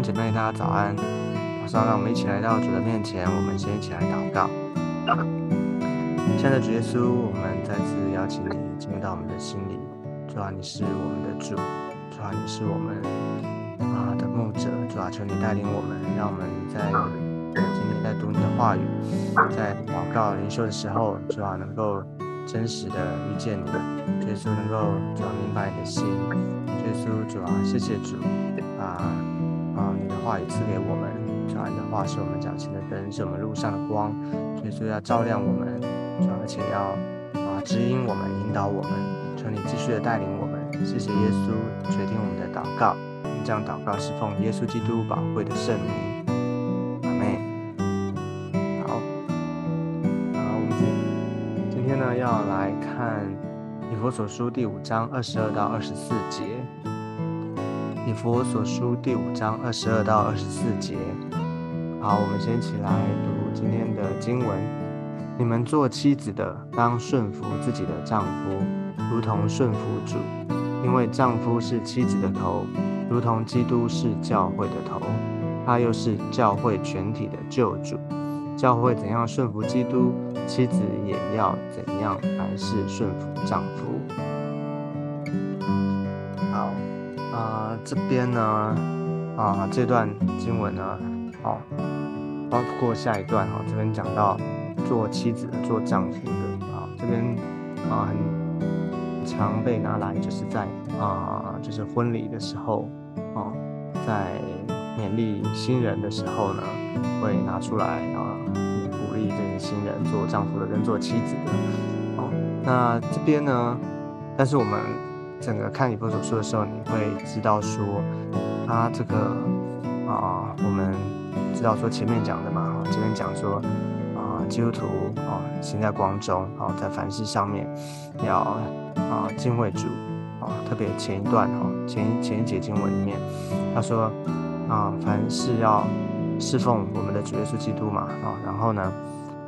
姐妹，大家早安。马上让我们一起来到主的面前，我们先一起来祷告。亲爱的主耶稣，我们再次邀请你进入到我们的心里。主啊，你是我们的主，主啊，你是我们啊的牧者。主啊，求你带领我们，让我们在今天在读你的话语，在祷告灵修的时候，主啊，能够真实的遇见你。主耶稣能够主啊明白你的心。主耶稣，主啊，谢谢主啊啊，你的话语赐给我们。主啊，你的话是我们脚前的灯，是我们路上的光。主耶稣要照亮我们，而且要啊指引我们，引导我们。求你继续的带领我们。谢谢耶稣，决定我们的祷告。这样祷告是奉耶稣基督宝贵的圣名。阿妹，好，啊，我们今今天呢要来看以佛所书第五章二十二到二十四节。以佛所书第五章二十二到二十四节。好，我们先起来读今天的经文。你们做妻子的，当顺服自己的丈夫，如同顺服主，因为丈夫是妻子的头。如同基督是教会的头，他又是教会全体的救主。教会怎样顺服基督，妻子也要怎样，凡事顺服丈夫。啊，这边呢，啊，这段经文呢，好，包括下一段哈，这边讲到做妻子的、做丈夫的啊，这边啊很常被拿来，就是在啊，就是婚礼的时候。哦，在勉励新人的时候呢，会拿出来啊，鼓励这些新人做丈夫的跟做妻子的。哦，那这边呢，但是我们整个看以弗所书的时候，你会知道说，他这个啊，我们知道说前面讲的嘛，这边讲说啊，基督徒啊，行在光中，啊，在凡事上面要啊敬畏主啊。特别前一段哈，前一前一节经文里面，他说啊，凡事要侍奉我们的主耶稣基督嘛啊，然后呢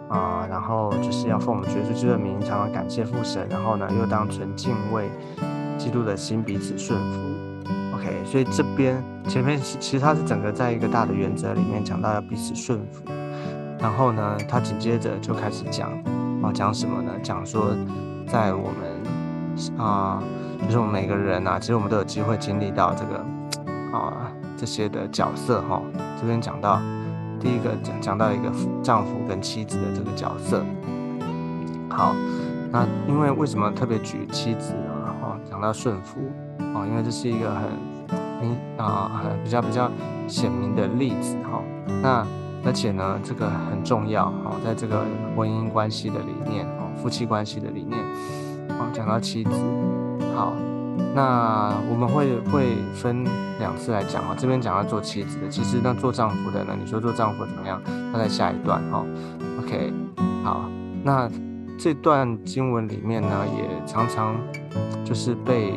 啊，然后就是要奉我们主耶稣基督的名，常常感谢父神，然后呢又当存敬畏基督的心彼此顺服。OK，所以这边前面其实他是整个在一个大的原则里面讲到要彼此顺服，然后呢，他紧接着就开始讲啊，讲什么呢？讲说在我们啊。就是我们每个人啊，其实我们都有机会经历到这个啊这些的角色哈。这边讲到第一个讲讲到一个丈夫跟妻子的这个角色。好，那因为为什么特别举妻子？讲到顺服哦，因为这是一个很明啊很比较比较显明的例子哈。那而且呢，这个很重要哈，在这个婚姻关系的理念哦，夫妻关系的理念哦，讲到妻子。好，那我们会会分两次来讲啊。这边讲到做妻子的，其实那做丈夫的呢？你说做丈夫怎么样？那在下一段哈。OK，好，那这段经文里面呢，也常常就是被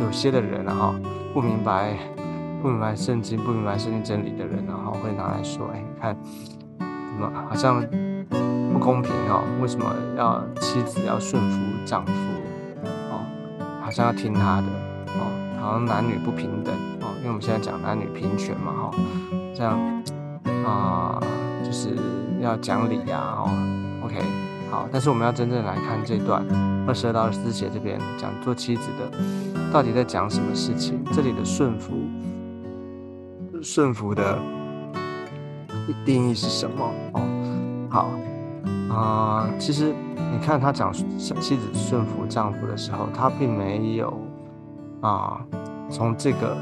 有些的人哈不明白不明白圣经不明白圣经真理的人，然后会拿来说，哎，你看怎么好像不公平哈？为什么要妻子要顺服丈夫哦？好像要听他的哦，好像男女不平等哦，因为我们现在讲男女平权嘛哈，这样啊就是要讲理呀哦好，但是我们要真正来看这段二十二到二十四节这边讲做妻子的到底在讲什么事情？这里的顺服顺服的定义是什么？哦，好啊，其实。你看他讲妻子顺服丈夫的时候，他并没有啊从这个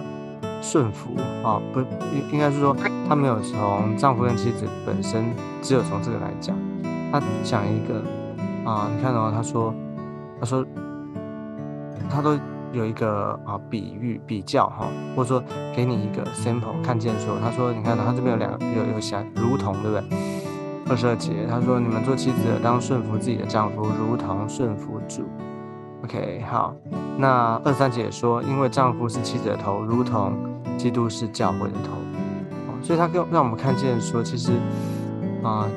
顺服啊不应应该是说他没有从丈夫跟妻子本身只有从这个来讲，他讲一个啊你看哦他说他说他都有一个啊比喻比较哈或者说给你一个 sample 看见说他说你看他这边有两有有像如同对不对？二十二节，他说：“你们做妻子的，当顺服自己的丈夫，如同顺服主。” OK，好。那二三节说：“因为丈夫是妻子的头，如同基督是教会的头。”哦，所以他跟让我们看见说，其实啊，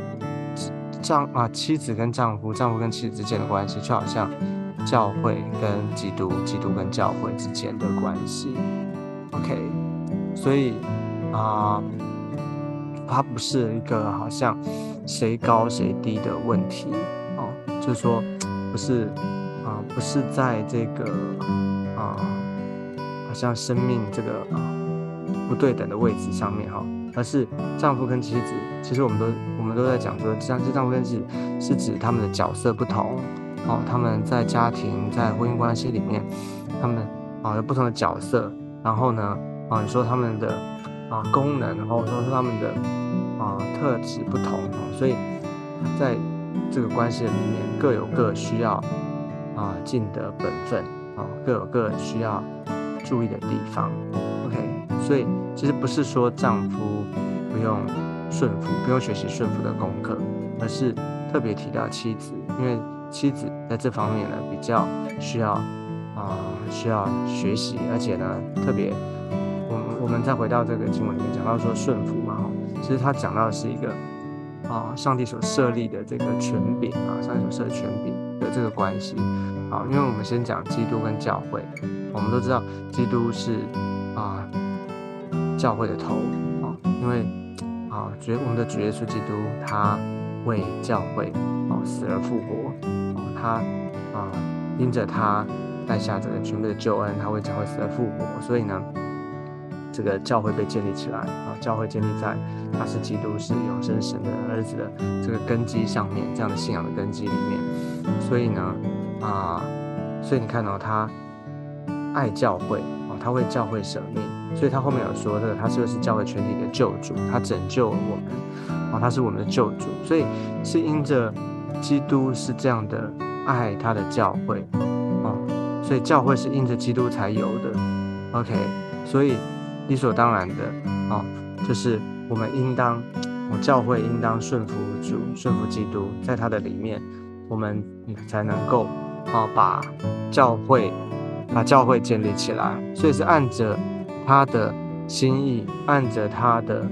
丈啊妻子跟丈夫，丈夫跟妻子之间的关系，就好像教会跟基督，基督跟教会之间的关系。OK，所以啊，它不是一个好像谁高谁低的问题哦，就是说不是啊，不是在这个啊，好像生命这个啊不对等的位置上面哈，而是丈夫跟妻子，其实我们都我们都在讲说，丈丈夫跟妻子是指他们的角色不同哦，他们在家庭在婚姻关系里面，他们啊有不同的角色，然后呢啊你说他们的。啊，功能，或者说是他们的啊特质不同，所以在这个关系里面各有各需要啊尽的本分啊，各有各需要注意的地方。所以其实不是说丈夫不用顺服，不用学习顺服的功课，而是特别提到妻子，因为妻子在这方面呢比较需要啊需要学习，而且呢特别。我们我们再回到这个经文里面讲到说顺服嘛，其实他讲到的是一个啊，上帝所设立的这个权柄啊，上帝所设的权柄的这个关系，好，因为我们先讲基督跟教会，我们都知道基督是啊教会的头啊，因为啊主我们的主耶稣基督他为教会啊死而复活，他啊因着他带下这个全部的救恩，他为教会死而复活，所以呢。这个教会被建立起来啊，教会建立在他是基督是永生神的儿子的这个根基上面，这样的信仰的根基里面。所以呢，啊，所以你看到他爱教会啊，他为教会舍命，所以他后面有说这个他就是教会全体的救主？他拯救了我们啊，他是我们的救主，所以是因着基督是这样的爱他的教会啊，所以教会是因着基督才有的。OK，所以。理所当然的啊，就是我们应当，我教会应当顺服主，顺服基督，在他的里面，我们才能够啊把教会把教会建立起来。所以是按着他的心意，按着他的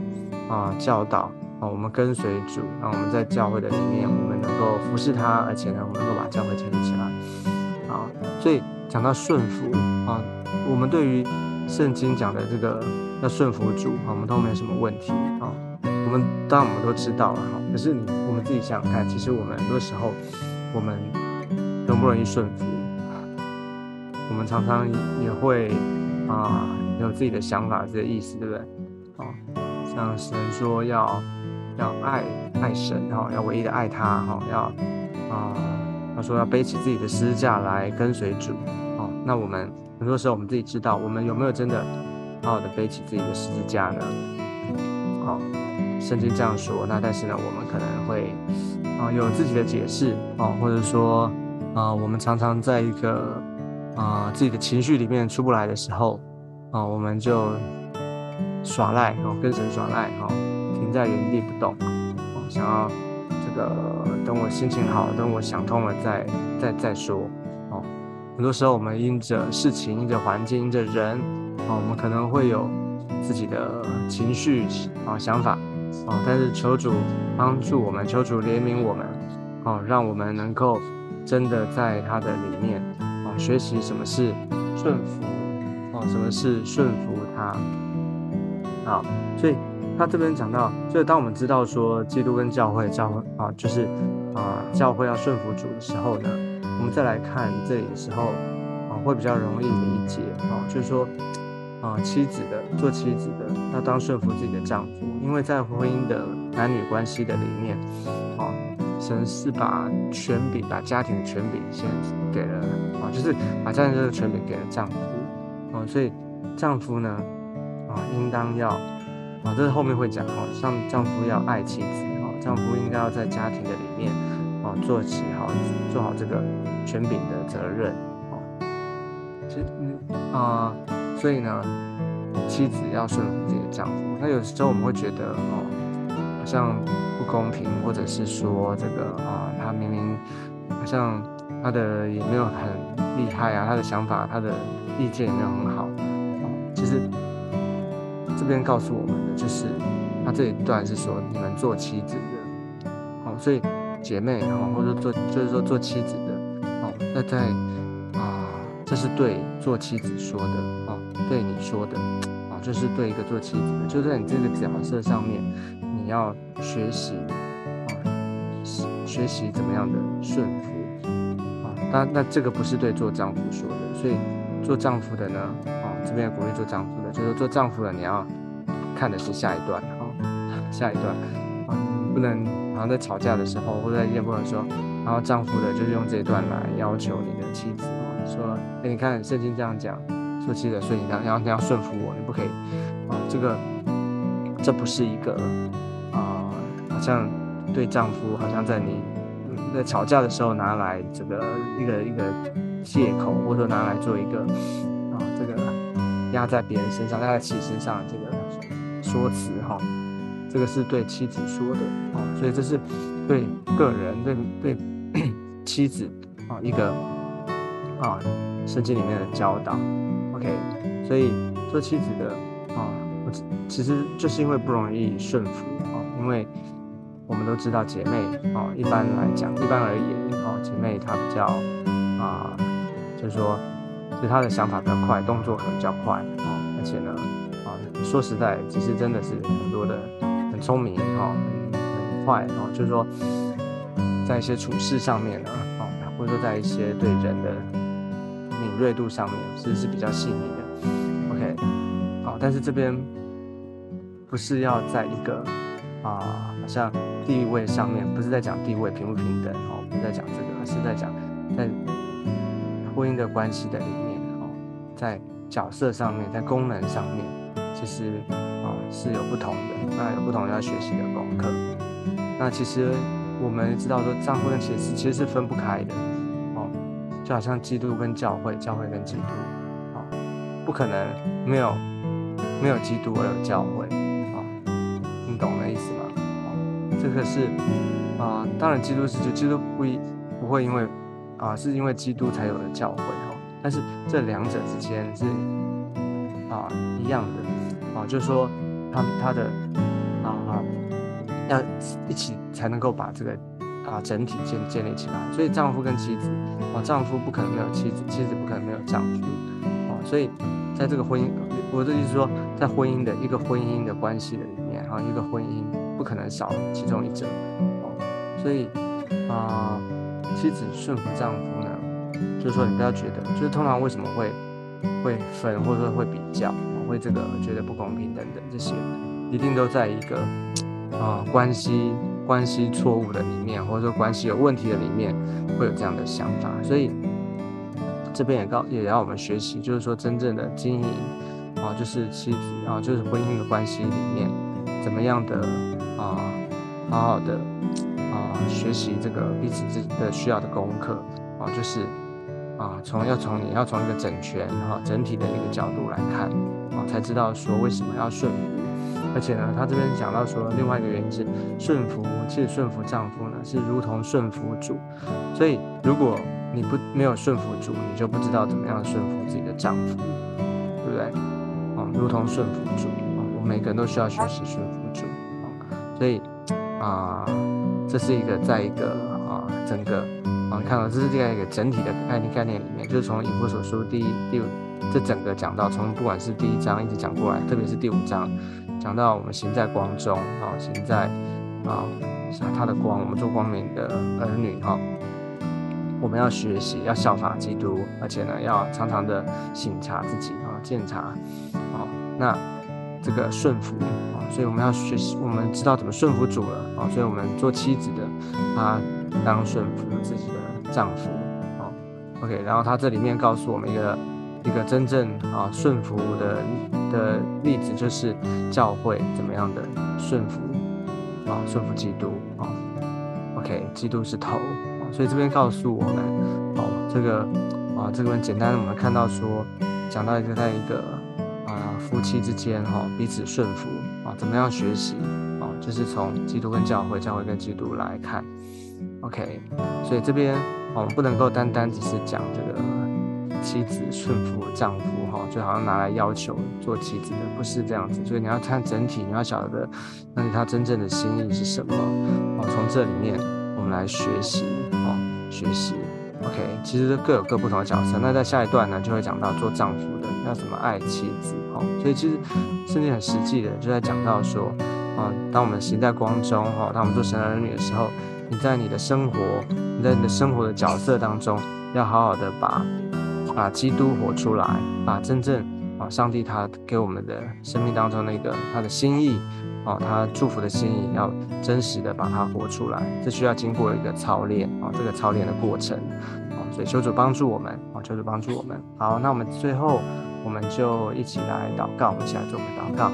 啊教导啊，我们跟随主，让我们在教会的里面，我们能够服侍他，而且呢，我们能够把教会建立起来。啊，所以讲到顺服啊，我们对于。圣经讲的这个要顺服主啊，我们都没什么问题啊。我们当然我们都知道了哈。可是你我们自己想想看，其实我们很多时候我们容不容易顺服？我们常常也会啊有自己的想法，这个意思对不对？哦，像神说要要爱爱神哈，要唯一的爱他哈，要啊他说要背起自己的十字架来跟随主哦。那我们。很多时候，我们自己知道，我们有没有真的好好的背起自己的十字架呢？好，圣经这样说。那但是呢，我们可能会啊有自己的解释哦，或者说啊，我们常常在一个啊自己的情绪里面出不来的时候啊，我们就耍赖哦，跟神耍赖哈，停在原地不动哦，想要这个等我心情好，等我想通了再再再说。哦很多时候，我们因着事情、因着环境、因着人，啊，我们可能会有自己的情绪啊、想法啊，但是求主帮助我们，求主怜悯我们，啊，让我们能够真的在他的里面啊，学习什么是顺服，哦，什么是顺服他，好，所以他这边讲到，就是当我们知道说基督跟教会教会啊，就是啊，教会要顺服主的时候呢。我们再来看这里的时候，啊，会比较容易理解啊，就是说，啊，妻子的做妻子的要当顺服自己的丈夫，因为在婚姻的男女关系的里面，啊，神是把权柄、把家庭的权柄先给了啊，就是把家庭这个权柄给了丈夫，所以丈夫呢，啊，应当要啊，这是后面会讲哦，像丈夫要爱妻子，哦，丈夫应该要在家庭的里面。啊，做起好，做好这个权柄的责任哦。其实，嗯啊，所以呢，妻子要顺服自己的丈夫。那有时候我们会觉得哦，好像不公平，或者是说这个啊，他明明好像他的也没有很厉害啊，他的想法、他的意见也没有很好。其实这边告诉我们的就是，他这一段是说你们做妻子的，哦，所以。姐妹，然后或者做，就是说做妻子的，哦，那在啊，这是对做妻子说的，哦，对你说的，啊，就是对一个做妻子的，就在你这个角色上面，你要学习啊，学习怎么样的顺服啊。那那这个不是对做丈夫说的，所以做丈夫的呢，哦，这边鼓励做丈夫的，就是做丈夫的你要看的是下一段啊，下一段啊，不能好像在吵架的时候或者在见不能说，然后丈夫的就是用这一段来要求你的妻子啊，说，哎，你看圣经这样讲。说妻子，所以你要要你要顺服我，你不可以啊，这个这不是一个啊，好像对丈夫好像在你嗯在吵架的时候拿来这个一个一个借口，或者拿来做一个啊这个压在别人身上、压在妻身上这个说辞哈，这个是对妻子说的啊，所以这是对个人对对妻子啊一个啊圣经里面的教导。OK，所以做妻子的啊，我其实就是因为不容易顺服啊，因为我们都知道姐妹啊，一般来讲，一般而言啊，姐妹她比较啊，就是说，其实他的想法比较快，动作可能比较快啊，而且呢啊，说实在，其实真的是很多的很聪明哈，很很快啊，就是说，在一些处事上面呢啊，或者说在一些对人的。敏锐度上面其实是比较细腻的，OK，好，但是这边不是要在一个啊，好像地位上面，不是在讲地位平不平等哦，不是在讲这个，而是在讲在婚姻的关系的里面哦，在角色上面，在功能上面，其实啊是有不同的，那有不同要学习的功课。那其实我们知道说，丈夫跟妻子其实是分不开的哦。就好像基督跟教会，教会跟基督，啊，不可能没有没有基督而有教会，啊，你懂那意思吗？哦，这个是啊，当然基督是就基督不一不会因为啊是因为基督才有了教会哦，但是这两者之间是啊一样的，啊，就是说他他的啊要一起才能够把这个。啊，整体建建立起来，所以丈夫跟妻子，啊，丈夫不可能没有妻子，妻子不可能没有丈夫，啊，所以在这个婚姻，我的意思说，在婚姻的一个婚姻的关系的里面，哈，一个婚姻不可能少其中一者，哦，所以啊，妻子顺服丈夫呢，就是说你不要觉得，就是通常为什么会会分，或者说会比较，会这个觉得不公平等等这些，一定都在一个啊关系。关系错误的里面，或者说关系有问题的里面，会有这样的想法，所以这边也告也要我们学习，就是说真正的经营啊，就是妻子啊，就是婚姻的关系里面，怎么样的啊，好好的啊，学习这个彼此之的需要的功课啊，就是啊，从要从你要从一个整全哈整体的一个角度来看啊，才知道说为什么要顺服。而且呢，他这边讲到说，另外一个原因是顺服，其实顺服丈夫呢是如同顺服主，所以如果你不没有顺服主，你就不知道怎么样顺服自己的丈夫，对不对？啊，如同顺服主啊，我们每个人都需要学习顺服主啊，所以啊，这是一个在一个啊整个啊看到这是这样一个整体的概念概念里面，就是从以弗所书第一第五这整个讲到，从不管是第一章一直讲过来，特别是第五章。讲到我们行在光中啊，行在啊像他的光，我们做光明的儿女哈，我们要学习，要效法基督，而且呢，要常常的省察自己啊，检查啊，那这个顺服啊，所以我们要学习，我们知道怎么顺服主了啊，所以我们做妻子的，她当顺服自己的丈夫啊，OK，然后他这里面告诉我们一个。一个真正啊顺服的的例子，就是教会怎么样的顺服啊顺服基督啊，OK，基督是头啊，所以这边告诉我们哦，这个啊这边简单我们看到说，讲到一个在一个啊夫妻之间哈彼此顺服啊，怎么样学习啊，就是从基督跟教会，教会跟基督来看，OK，所以这边我们不能够单单只是讲这个。妻子顺服丈夫，哈，就好像拿来要求做妻子的，不是这样子。所以你要看整体，你要晓得，那是他真正的心意是什么。哦，从这里面我们来学习，哦，学习。OK，其实各有各不同的角色。那在下一段呢，就会讲到做丈夫的要怎么爱妻子，哦。所以其实圣经很实际的就在讲到说，啊，当我们行在光中，哈，当我们做神儿女的时候，你在你的生活，你在你的生活的角色当中，要好好的把把基督活出来，把真正啊上帝他给我们的生命当中那个他的心意，啊，他祝福的心意，要真实的把它活出来，这需要经过一个操练，啊，这个操练的过程。所以求主帮助我们啊！求主帮助我们。好，那我们最后我们就一起来祷告，我们一起来做个祷告。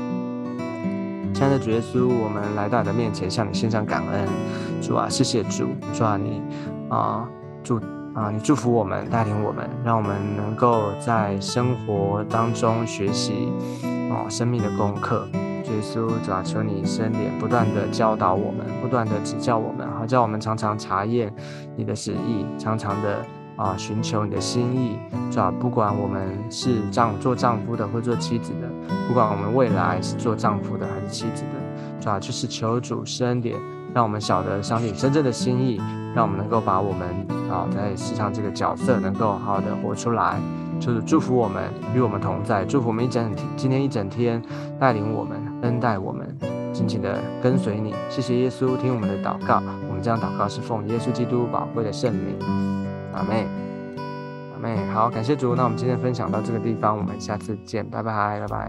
亲爱的主耶稣，我们来到你的面前，向你献上感恩。主啊，谢谢主，主啊，你啊祝啊你祝福我们，带领我们，让我们能够在生活当中学习啊生命的功课。耶稣，主啊，求你伸脸，不断的教导我们，不断的指教我们，好叫我们常常查验你的旨意，常常的。啊，寻求你的心意，是吧？不管我们是丈做丈夫的，或做妻子的，不管我们未来是做丈夫的还是妻子的，是吧？就是求主施恩典，让我们晓得上帝真正的心意，让我们能够把我们啊在世上这个角色能够好好的活出来。就是祝福我们，与我们同在，祝福我们一整天，今天一整天带领我们，恩待我们，紧紧的跟随你。谢谢耶稣，听我们的祷告。我们这样祷告是奉耶稣基督宝贵的圣名。阿妹，阿妹，好，感谢主。那我们今天分享到这个地方，我们下次见，拜拜，拜拜。